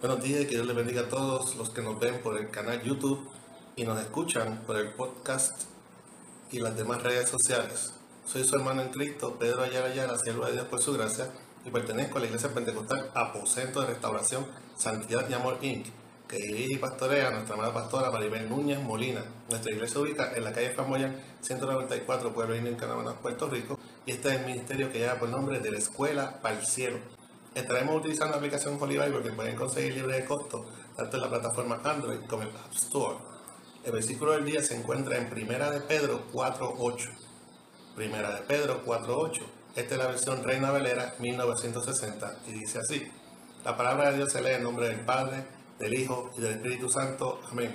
Buenos días que Dios les bendiga a todos los que nos ven por el canal YouTube y nos escuchan por el podcast y las demás redes sociales. Soy su hermano en Cristo, Pedro Ayala Ayala, siervo de Dios por su gracia, y pertenezco a la Iglesia Pentecostal Aposento de Restauración Santidad y Amor Inc., que dirige y pastorea nuestra amada pastora Maribel Núñez Molina. Nuestra iglesia ubica en la calle Famoyan 194, Pueblo Indio, en Canadá, Puerto Rico, y este es el ministerio que lleva por nombre de la Escuela para el Cielo. Estaremos utilizando la aplicación Holy Bible que pueden conseguir libre de costo tanto en la plataforma Android como en el App Store. El versículo del día se encuentra en Primera de Pedro 4.8. Primera de Pedro 4.8. Esta es la versión Reina Valera 1960 y dice así. La palabra de Dios se lee en nombre del Padre, del Hijo y del Espíritu Santo. Amén.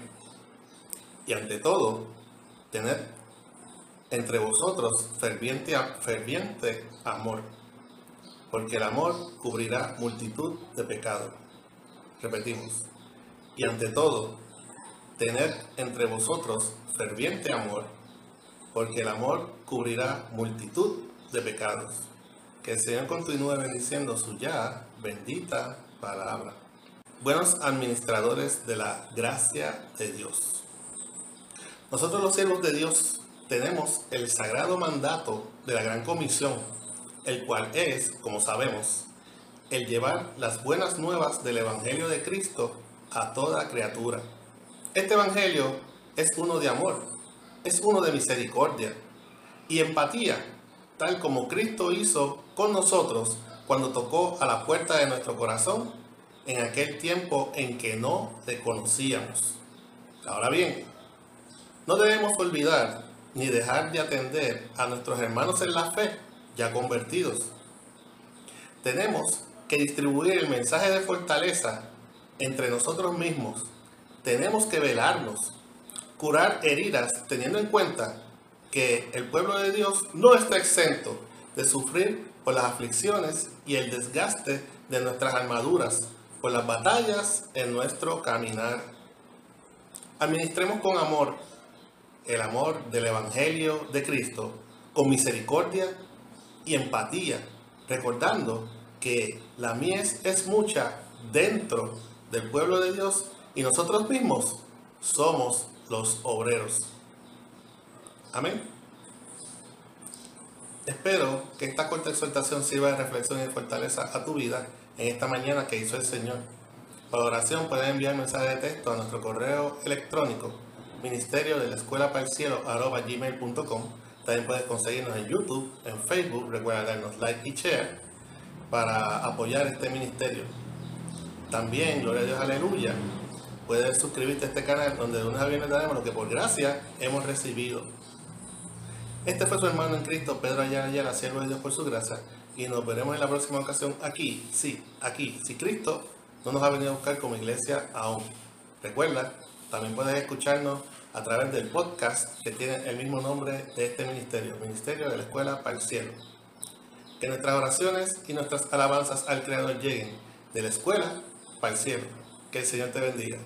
Y ante todo, tener entre vosotros ferviente, ferviente amor porque el amor cubrirá multitud de pecados. Repetimos. Y ante todo, tener entre vosotros ferviente amor, porque el amor cubrirá multitud de pecados. Que el Señor continúe bendiciendo su ya bendita palabra. Buenos administradores de la gracia de Dios. Nosotros los siervos de Dios tenemos el sagrado mandato de la gran comisión el cual es, como sabemos, el llevar las buenas nuevas del Evangelio de Cristo a toda criatura. Este Evangelio es uno de amor, es uno de misericordia y empatía, tal como Cristo hizo con nosotros cuando tocó a la puerta de nuestro corazón en aquel tiempo en que no le conocíamos. Ahora bien, no debemos olvidar ni dejar de atender a nuestros hermanos en la fe ya convertidos. Tenemos que distribuir el mensaje de fortaleza entre nosotros mismos. Tenemos que velarnos, curar heridas, teniendo en cuenta que el pueblo de Dios no está exento de sufrir por las aflicciones y el desgaste de nuestras armaduras, por las batallas en nuestro caminar. Administremos con amor el amor del Evangelio de Cristo, con misericordia y empatía, recordando que la mies es mucha dentro del pueblo de Dios y nosotros mismos somos los obreros. Amén. Espero que esta corta exhortación sirva de reflexión y fortaleza a tu vida en esta mañana que hizo el Señor. Para oración pueden enviar mensaje de texto a nuestro correo electrónico ministerio de la escuela para el también puedes conseguirnos en YouTube, en Facebook. Recuerda darnos like y share para apoyar este ministerio. También, gloria a Dios, aleluya. Puedes suscribirte a este canal donde de una a viernes daremos lo que por gracia hemos recibido. Este fue su hermano en Cristo, Pedro Ayala Ayala, siervo de Dios por su gracia. Y nos veremos en la próxima ocasión aquí, sí, aquí. Si Cristo no nos ha venido a buscar como iglesia aún. Recuerda, también puedes escucharnos a través del podcast que tiene el mismo nombre de este ministerio, Ministerio de la Escuela para el Cielo. Que nuestras oraciones y nuestras alabanzas al Creador lleguen de la escuela para el cielo. Que el Señor te bendiga.